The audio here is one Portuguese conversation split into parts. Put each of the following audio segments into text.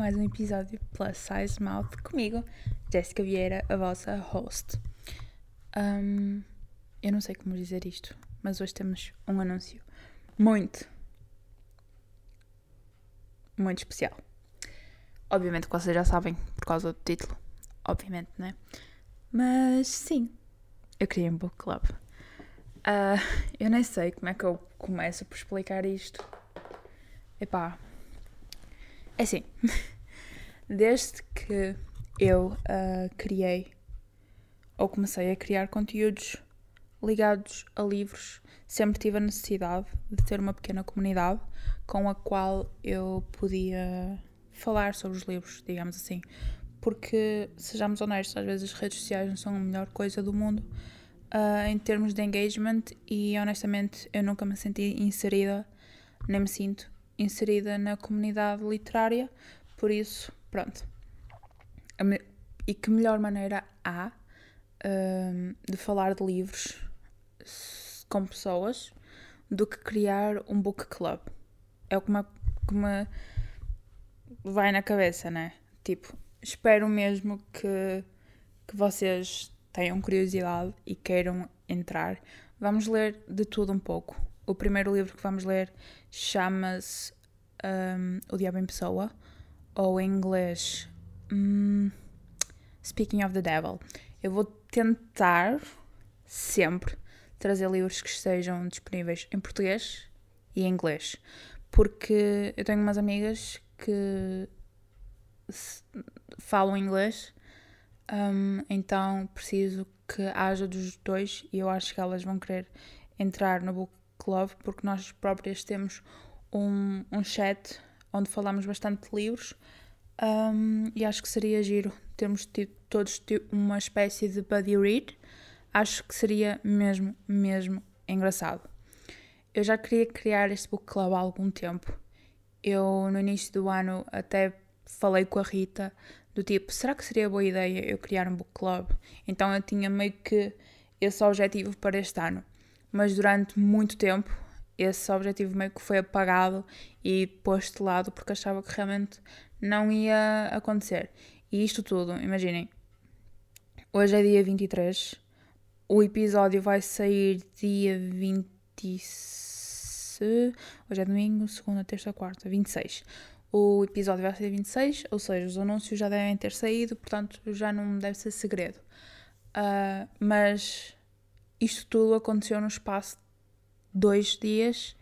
mais um episódio Plus Size Mouth comigo, Jéssica Vieira, a vossa host. Um, eu não sei como dizer isto, mas hoje temos um anúncio muito, muito especial. Obviamente que vocês já sabem por causa do título, obviamente, né? Mas sim, eu criei um book club. Uh, eu nem sei como é que eu começo por explicar isto. Epá, é assim, desde que eu uh, criei ou comecei a criar conteúdos ligados a livros, sempre tive a necessidade de ter uma pequena comunidade com a qual eu podia falar sobre os livros, digamos assim. Porque, sejamos honestos, às vezes as redes sociais não são a melhor coisa do mundo uh, em termos de engagement e honestamente eu nunca me senti inserida, nem me sinto inserida na comunidade literária, por isso, pronto. E que melhor maneira há um, de falar de livros com pessoas do que criar um book club? É o que me, que me vai na cabeça, né? Tipo, espero mesmo que, que vocês tenham curiosidade e queiram entrar. Vamos ler de tudo um pouco. O primeiro livro que vamos ler chama-se um, O Diabo em Pessoa, ou em inglês um, Speaking of the Devil. Eu vou tentar sempre trazer livros que estejam disponíveis em português e em inglês, porque eu tenho umas amigas que falam inglês, um, então preciso que haja dos dois e eu acho que elas vão querer entrar no Book Club porque nós próprias temos um, um chat onde falamos bastante de livros um, e acho que seria giro termos tido todos uma espécie de buddy read. Acho que seria mesmo, mesmo engraçado. Eu já queria criar este book club há algum tempo. Eu, no início do ano, até falei com a Rita do tipo, será que seria boa ideia eu criar um book club? Então eu tinha meio que esse objetivo para este ano. Mas durante muito tempo esse objetivo meio que foi apagado e posto de lado porque achava que realmente não ia acontecer. E isto tudo, imaginem, hoje é dia 23, o episódio vai sair dia 20. Hoje é domingo, segunda, terça, quarta, 26. O episódio vai ser 26, ou seja, os anúncios já devem ter saído, portanto já não deve ser segredo. Uh, mas isto tudo aconteceu no espaço de dois dias.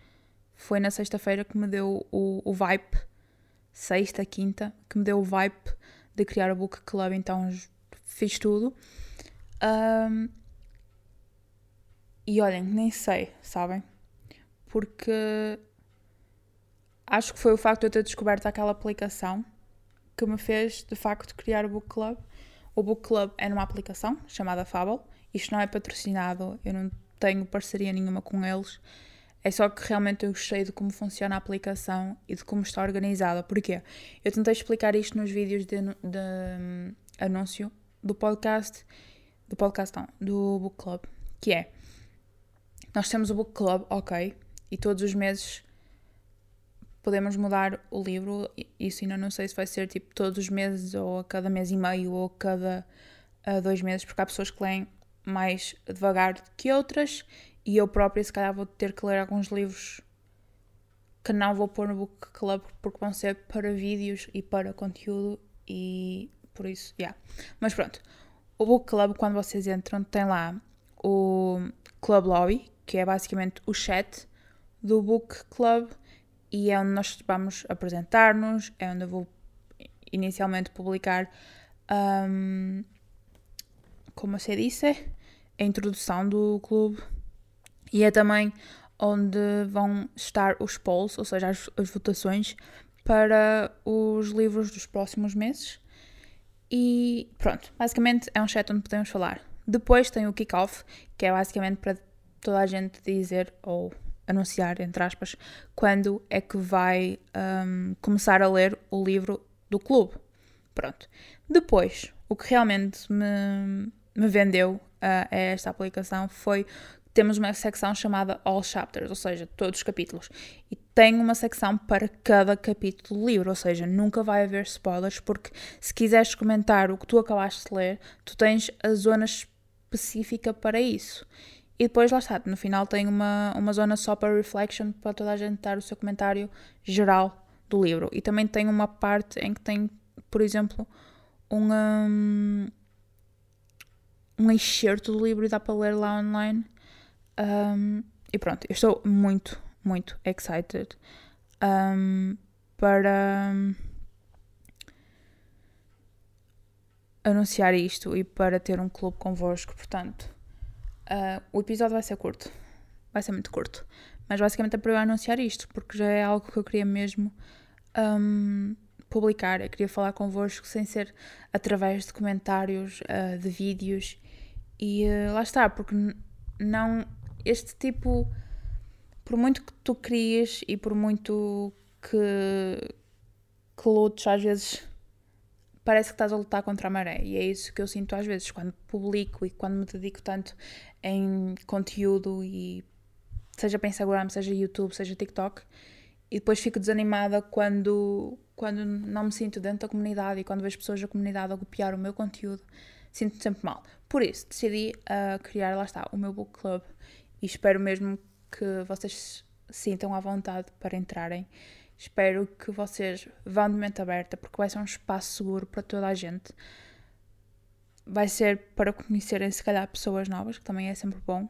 Foi na sexta-feira que me deu o, o vibe, sexta, quinta, que me deu o vibe de criar o book club, então fiz tudo. Um, e olhem, nem sei, sabem? Porque acho que foi o facto de eu ter descoberto aquela aplicação que me fez de facto criar o Book Club. O Book Club é numa aplicação chamada Fable. Isto não é patrocinado, eu não tenho parceria nenhuma com eles. É só que realmente eu gostei de como funciona a aplicação e de como está organizada. Porquê? Eu tentei explicar isto nos vídeos de, de um, anúncio do podcast, do podcast não, do Book Club, que é, nós temos o Book Club, ok, e todos os meses podemos mudar o livro, isso ainda não sei se vai ser tipo todos os meses ou a cada mês e meio ou a cada dois meses, porque há pessoas que leem mais devagar que outras e eu própria, se calhar, vou ter que ler alguns livros que não vou pôr no Book Club porque vão ser para vídeos e para conteúdo e por isso, yeah. Mas pronto, o Book Club, quando vocês entram, tem lá o Club Lobby, que é basicamente o chat do Book Club e é onde nós vamos apresentar-nos, é onde eu vou inicialmente publicar, um, como se diz, a introdução do clube e é também onde vão estar os polls, ou seja, as, as votações para os livros dos próximos meses. E pronto, basicamente é um chat onde podemos falar. Depois tem o kick-off, que é basicamente para toda a gente dizer ou anunciar, entre aspas, quando é que vai um, começar a ler o livro do clube. Pronto. Depois, o que realmente me, me vendeu a esta aplicação foi temos uma secção chamada All Chapters, ou seja, todos os capítulos. E tem uma secção para cada capítulo do livro, ou seja, nunca vai haver spoilers, porque se quiseres comentar o que tu acabaste de ler, tu tens a zona específica para isso. E depois, lá está, no final tem uma, uma zona só para reflection, para toda a gente dar o seu comentário geral do livro. E também tem uma parte em que tem, por exemplo, um, um excerto do livro e dá para ler lá online. Um, e pronto, eu estou muito, muito excited um, para anunciar isto e para ter um clube convosco. Portanto, uh, o episódio vai ser curto, vai ser muito curto, mas basicamente é para eu anunciar isto, porque já é algo que eu queria mesmo um, publicar. Eu queria falar convosco sem ser através de comentários, uh, de vídeos. E uh, lá está, porque não. Este tipo. Por muito que tu crias e por muito que, que lutes, às vezes parece que estás a lutar contra a maré. E é isso que eu sinto às vezes quando publico e quando me dedico tanto em conteúdo e seja para Instagram, seja YouTube, seja TikTok e depois fico desanimada quando, quando não me sinto dentro da comunidade e quando vejo pessoas da comunidade a copiar o meu conteúdo, sinto-me sempre mal. Por isso, decidi uh, criar, lá está, o meu book club e espero mesmo que vocês sintam à vontade para entrarem. Espero que vocês vão de mente aberta, porque vai ser um espaço seguro para toda a gente. Vai ser para conhecerem, se calhar, pessoas novas, que também é sempre bom.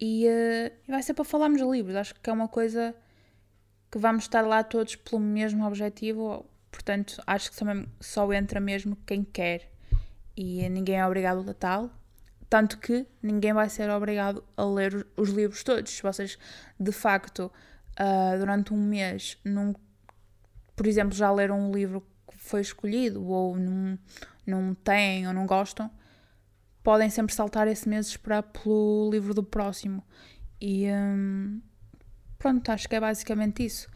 E, uh, vai ser para falarmos de livros. Acho que é uma coisa que vamos estar lá todos pelo mesmo objetivo, portanto acho que também só entra mesmo quem quer e ninguém é obrigado a tal. Tanto que ninguém vai ser obrigado a ler os livros todos. Se vocês de facto uh, durante um mês, num, por exemplo, já leram um livro que foi escolhido ou não, não têm ou não gostam, podem sempre saltar esse mês e esperar pelo livro do próximo. E, um, Pronto, acho que é basicamente isso.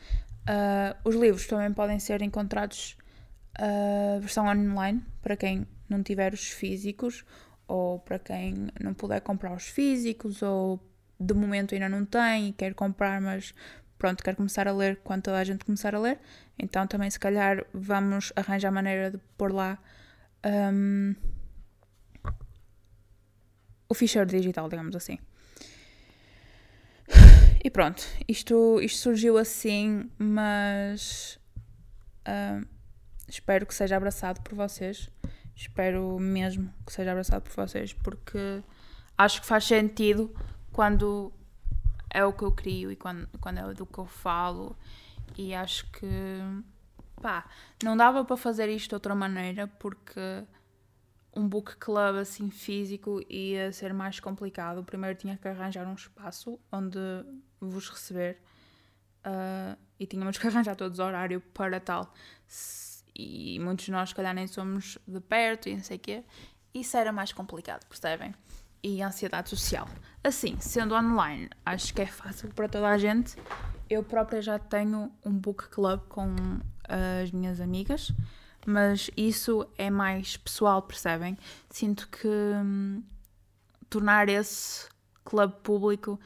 Uh, os livros também podem ser encontrados uh, versão online para quem não tiver os físicos ou para quem não puder comprar os físicos ou de momento ainda não tem e quer comprar, mas pronto, quer começar a ler quando toda a gente começar a ler. Então também se calhar vamos arranjar maneira de pôr lá um, o ficheiro digital, digamos assim. E pronto, isto, isto surgiu assim, mas uh, espero que seja abraçado por vocês. Espero mesmo que seja abraçado por vocês, porque acho que faz sentido quando é o que eu crio e quando, quando é do que eu falo. E acho que pá, não dava para fazer isto de outra maneira, porque um book club assim físico ia ser mais complicado. Primeiro tinha que arranjar um espaço onde vos receber uh, e tínhamos que arranjar todos o horário para tal. E muitos de nós, se calhar, nem somos de perto e não sei o quê. Isso era mais complicado, percebem? E ansiedade social. Assim, sendo online, acho que é fácil para toda a gente. Eu própria já tenho um book club com as minhas amigas mas isso é mais pessoal, percebem? Sinto que hum, tornar esse clube público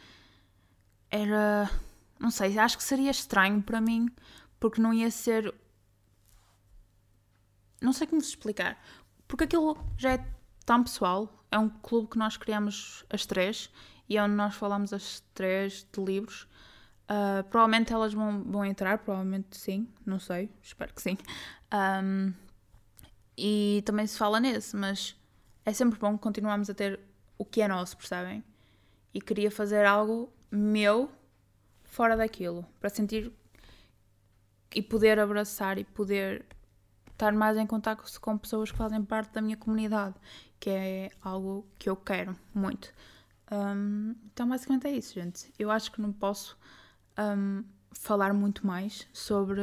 era. Não sei, acho que seria estranho para mim, porque não ia ser. Não sei como se explicar. Porque aquilo já é tão pessoal. É um clube que nós criamos as três e é onde nós falamos as três de livros. Uh, provavelmente elas vão, vão entrar, provavelmente sim, não sei, espero que sim. Um, e também se fala nesse, mas é sempre bom continuarmos a ter o que é nosso, percebem? E queria fazer algo meu fora daquilo, para sentir e poder abraçar e poder estar mais em contato com pessoas que fazem parte da minha comunidade, que é algo que eu quero muito. Um, então, basicamente é isso, gente. Eu acho que não posso um, falar muito mais sobre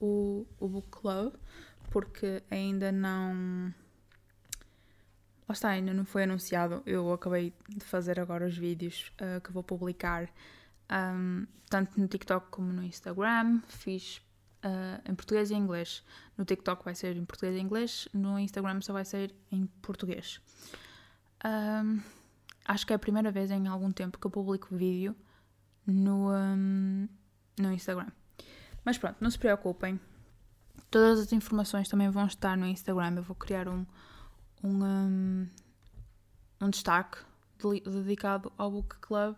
o, o Book Club, porque ainda não. Lá está, ainda não foi anunciado. Eu acabei de fazer agora os vídeos uh, que vou publicar um, tanto no TikTok como no Instagram. Fiz uh, em português e em inglês. No TikTok vai ser em português e inglês, no Instagram só vai ser em português. Um, acho que é a primeira vez em algum tempo que eu publico vídeo no, um, no Instagram. Mas pronto, não se preocupem. Todas as informações também vão estar no Instagram. Eu vou criar um, um, um, um destaque dedicado ao Book Club.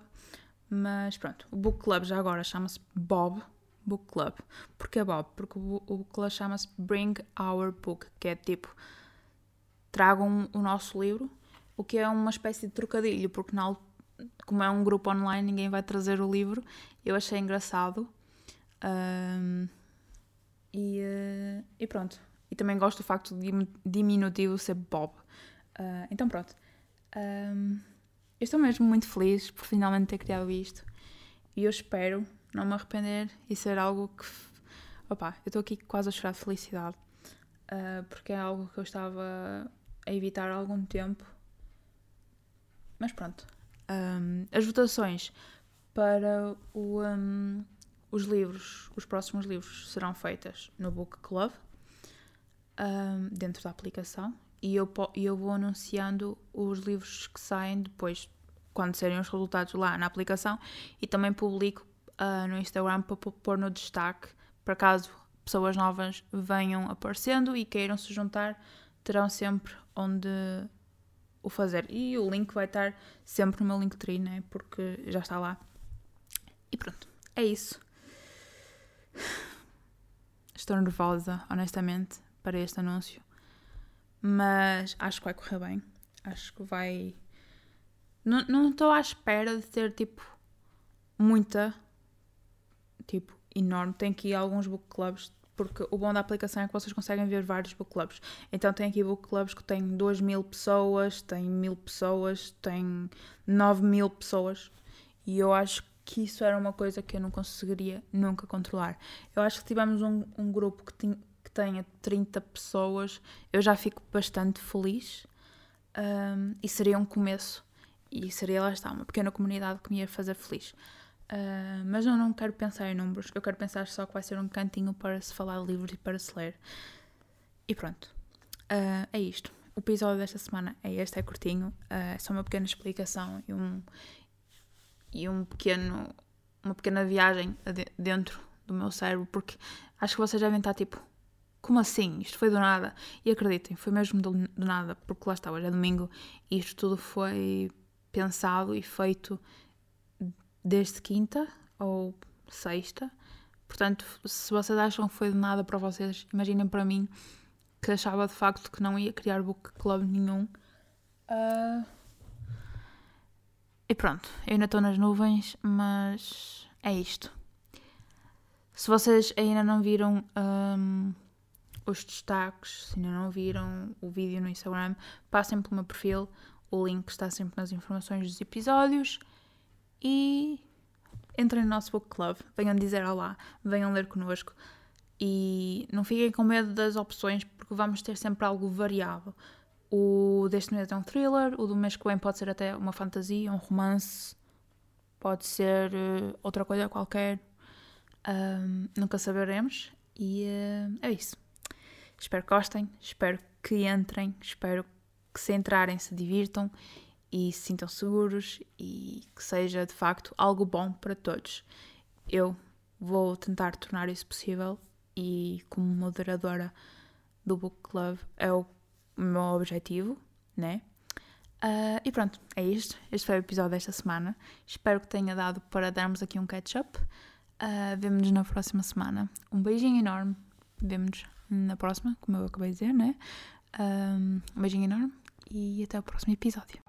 Mas pronto, o Book Club já agora chama-se Bob Book Club. Porquê Bob? Porque o Book Club chama-se Bring Our Book, que é tipo, tragam o nosso livro, o que é uma espécie de trocadilho, porque na, como é um grupo online, ninguém vai trazer o livro. Eu achei engraçado. Um, e, uh, e, pronto. E também gosto do facto de diminutivo ser Bob. Uh, então pronto. Um, eu estou mesmo muito feliz por finalmente ter criado isto. E eu espero não me arrepender e ser algo que. Opá, eu estou aqui quase a chorar de felicidade. Uh, porque é algo que eu estava a evitar há algum tempo. Mas pronto. Um, as votações para o, um, os livros, os próximos livros, serão feitas no Book Club, um, dentro da aplicação, e eu, eu vou anunciando os livros que saem depois, quando serem os resultados lá na aplicação, e também publico uh, no Instagram para pôr no destaque, para caso pessoas novas venham aparecendo e queiram se juntar, terão sempre onde o fazer. E o link vai estar sempre no meu Linktree, né? Porque já está lá. E pronto, é isso. Estou nervosa, honestamente, para este anúncio. Mas acho que vai correr bem. Acho que vai. Não, estou à espera de ter, tipo, muita. Tipo, enorme. Tem aqui alguns book clubs. Porque o bom da aplicação é que vocês conseguem ver vários book clubs. Então tem aqui book clubs que têm 2 mil pessoas, tem mil pessoas, tem 9 mil pessoas. E eu acho que isso era uma coisa que eu não conseguiria nunca controlar. Eu acho que tivemos um, um grupo que, tinha, que tenha 30 pessoas, eu já fico bastante feliz um, e seria um começo. E seria, lá está, uma pequena comunidade que me ia fazer feliz. Uh, mas eu não quero pensar em números, eu quero pensar só que vai ser um cantinho para se falar de livros e para se ler. E pronto, uh, é isto. O episódio desta semana é este, é curtinho, uh, é só uma pequena explicação e um, e um pequeno, uma pequena viagem dentro do meu cérebro, porque acho que vocês devem estar tipo, como assim? Isto foi do nada. E acreditem, foi mesmo do, do nada, porque lá está, hoje é domingo e isto tudo foi pensado e feito desde quinta ou sexta. Portanto, se vocês acham que foi de nada para vocês, imaginem para mim que achava de facto que não ia criar book club nenhum. Uh, e pronto, eu ainda estou nas nuvens, mas é isto. Se vocês ainda não viram um, os destaques, se ainda não viram o vídeo no Instagram, passem pelo meu perfil. O link está sempre nas informações dos episódios. E entrem no nosso book club, venham dizer olá, venham ler connosco. E não fiquem com medo das opções, porque vamos ter sempre algo variado. O deste mês é um thriller, o do mês que vem pode ser até uma fantasia, um romance, pode ser uh, outra coisa qualquer. Nunca saberemos. E uh, é isso. Espero que gostem, espero que entrem, espero que se entrarem se divirtam e se sintam seguros e que seja de facto algo bom para todos. Eu vou tentar tornar isso possível e, como moderadora do Book Club, é o meu objetivo, né? Uh, e pronto, é isto. Este foi o episódio desta semana. Espero que tenha dado para darmos aqui um catch-up. Uh, Vemo-nos na próxima semana. Um beijinho enorme. Vemo-nos na próxima, como eu acabei de dizer, né? Um beijinho enorme e até o próximo episódio.